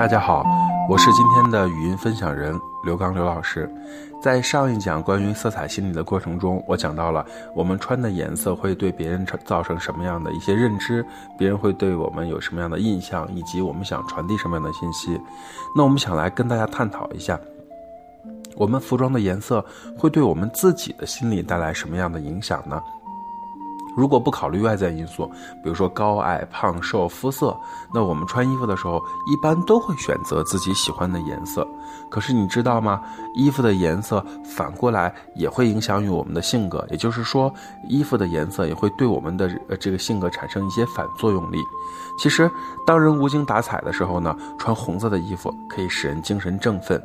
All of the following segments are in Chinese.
大家好，我是今天的语音分享人刘刚刘老师。在上一讲关于色彩心理的过程中，我讲到了我们穿的颜色会对别人造成什么样的一些认知，别人会对我们有什么样的印象，以及我们想传递什么样的信息。那我们想来跟大家探讨一下，我们服装的颜色会对我们自己的心理带来什么样的影响呢？如果不考虑外在因素，比如说高矮、胖瘦、肤色，那我们穿衣服的时候一般都会选择自己喜欢的颜色。可是你知道吗？衣服的颜色反过来也会影响于我们的性格，也就是说，衣服的颜色也会对我们的呃这个性格产生一些反作用力。其实，当人无精打采的时候呢，穿红色的衣服可以使人精神振奋。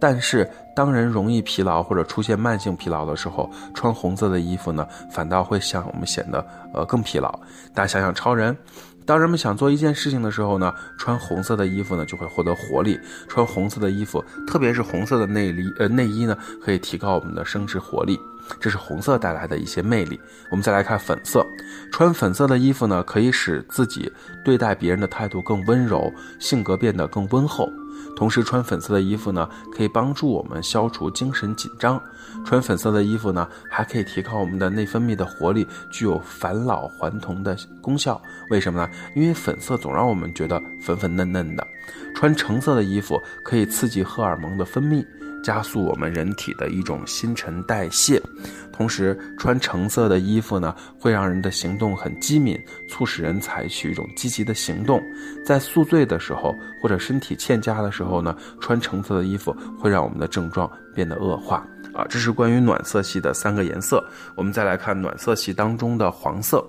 但是，当人容易疲劳或者出现慢性疲劳的时候，穿红色的衣服呢，反倒会让我们显得呃更疲劳。大家想想，超人，当人们想做一件事情的时候呢，穿红色的衣服呢，就会获得活力。穿红色的衣服，特别是红色的内里呃内衣呢，可以提高我们的生殖活力。这是红色带来的一些魅力。我们再来看粉色，穿粉色的衣服呢，可以使自己对待别人的态度更温柔，性格变得更温厚。同时，穿粉色的衣服呢，可以帮助我们消除精神紧张。穿粉色的衣服呢，还可以提高我们的内分泌的活力，具有返老还童的功效。为什么呢？因为粉色总让我们觉得粉粉嫩嫩的。穿橙色的衣服可以刺激荷尔蒙的分泌。加速我们人体的一种新陈代谢，同时穿橙色的衣服呢，会让人的行动很机敏，促使人采取一种积极的行动。在宿醉的时候或者身体欠佳的时候呢，穿橙色的衣服会让我们的症状变得恶化。啊，这是关于暖色系的三个颜色。我们再来看暖色系当中的黄色，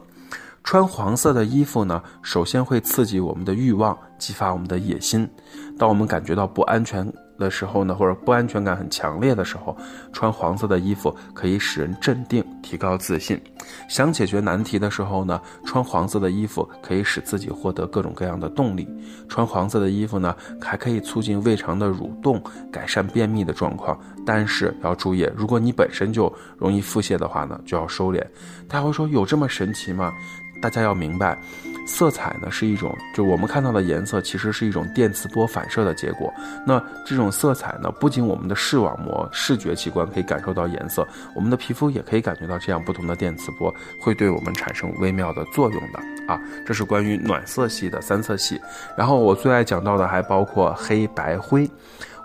穿黄色的衣服呢，首先会刺激我们的欲望，激发我们的野心。当我们感觉到不安全。的时候呢，或者不安全感很强烈的时候，穿黄色的衣服可以使人镇定，提高自信。想解决难题的时候呢，穿黄色的衣服可以使自己获得各种各样的动力。穿黄色的衣服呢，还可以促进胃肠的蠕动，改善便秘的状况。但是要注意，如果你本身就容易腹泻的话呢，就要收敛。大家会说有这么神奇吗？大家要明白。色彩呢是一种，就我们看到的颜色，其实是一种电磁波反射的结果。那这种色彩呢，不仅我们的视网膜、视觉器官可以感受到颜色，我们的皮肤也可以感觉到这样不同的电磁波会对我们产生微妙的作用的啊。这是关于暖色系的三色系。然后我最爱讲到的还包括黑白灰。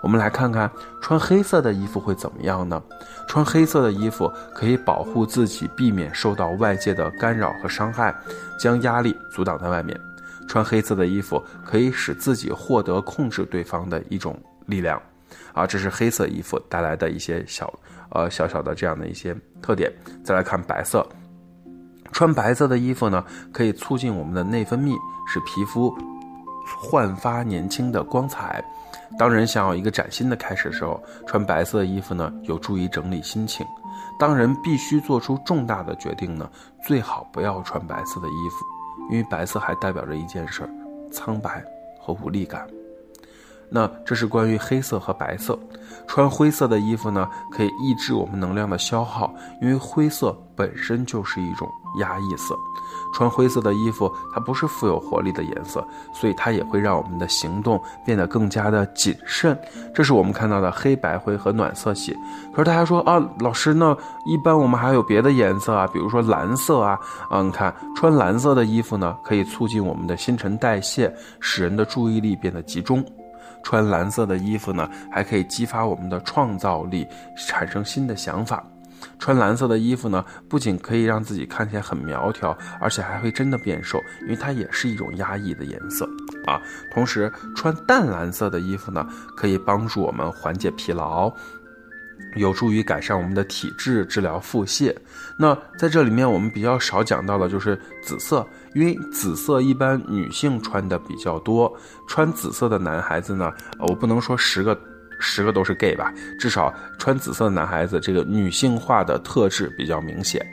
我们来看看穿黑色的衣服会怎么样呢？穿黑色的衣服可以保护自己，避免受到外界的干扰和伤害，将压力阻挡在外面。穿黑色的衣服可以使自己获得控制对方的一种力量，啊，这是黑色衣服带来的一些小呃小小的这样的一些特点。再来看白色，穿白色的衣服呢，可以促进我们的内分泌，使皮肤焕发年轻的光彩。当人想要一个崭新的开始的时候，穿白色衣服呢，有助于整理心情。当人必须做出重大的决定呢，最好不要穿白色的衣服，因为白色还代表着一件事儿：苍白和无力感。那这是关于黑色和白色。穿灰色的衣服呢，可以抑制我们能量的消耗，因为灰色本身就是一种压抑色。穿灰色的衣服，它不是富有活力的颜色，所以它也会让我们的行动变得更加的谨慎。这是我们看到的黑白灰和暖色系。可是大家说啊，老师，那一般我们还有别的颜色啊，比如说蓝色啊。嗯，你看穿蓝色的衣服呢，可以促进我们的新陈代谢，使人的注意力变得集中。穿蓝色的衣服呢，还可以激发我们的创造力，产生新的想法。穿蓝色的衣服呢，不仅可以让自己看起来很苗条，而且还会真的变瘦，因为它也是一种压抑的颜色啊。同时，穿淡蓝色的衣服呢，可以帮助我们缓解疲劳，有助于改善我们的体质，治疗腹泻。那在这里面，我们比较少讲到的就是紫色，因为紫色一般女性穿的比较多，穿紫色的男孩子呢，我不能说十个。十个都是 gay 吧，至少穿紫色的男孩子，这个女性化的特质比较明显。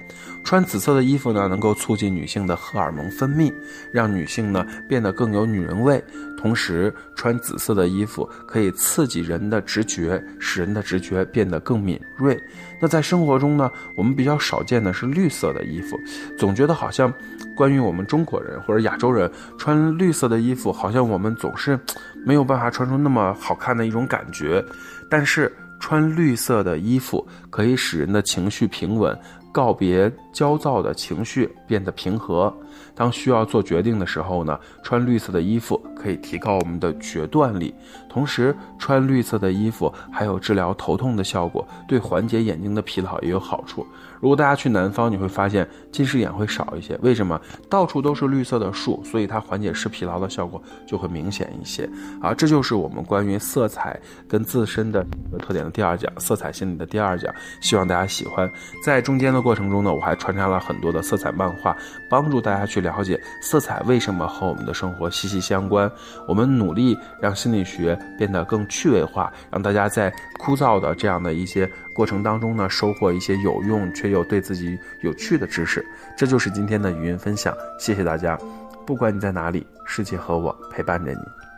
穿紫色的衣服呢，能够促进女性的荷尔蒙分泌，让女性呢变得更有女人味。同时，穿紫色的衣服可以刺激人的直觉，使人的直觉变得更敏锐。那在生活中呢，我们比较少见的是绿色的衣服，总觉得好像关于我们中国人或者亚洲人穿绿色的衣服，好像我们总是没有办法穿出那么好看的一种感觉。但是穿绿色的衣服可以使人的情绪平稳。告别焦躁的情绪，变得平和。当需要做决定的时候呢，穿绿色的衣服可以提高我们的决断力。同时，穿绿色的衣服还有治疗头痛的效果，对缓解眼睛的疲劳也有好处。如果大家去南方，你会发现近视眼会少一些。为什么？到处都是绿色的树，所以它缓解视疲劳的效果就会明显一些。啊，这就是我们关于色彩跟自身的特点的第二讲，色彩心理的第二讲。希望大家喜欢。在中间的过程中呢，我还穿插了很多的色彩漫画，帮助大家去。了解色彩为什么和我们的生活息息相关？我们努力让心理学变得更趣味化，让大家在枯燥的这样的一些过程当中呢，收获一些有用却又对自己有趣的知识。这就是今天的语音分享，谢谢大家。不管你在哪里，世界和我陪伴着你。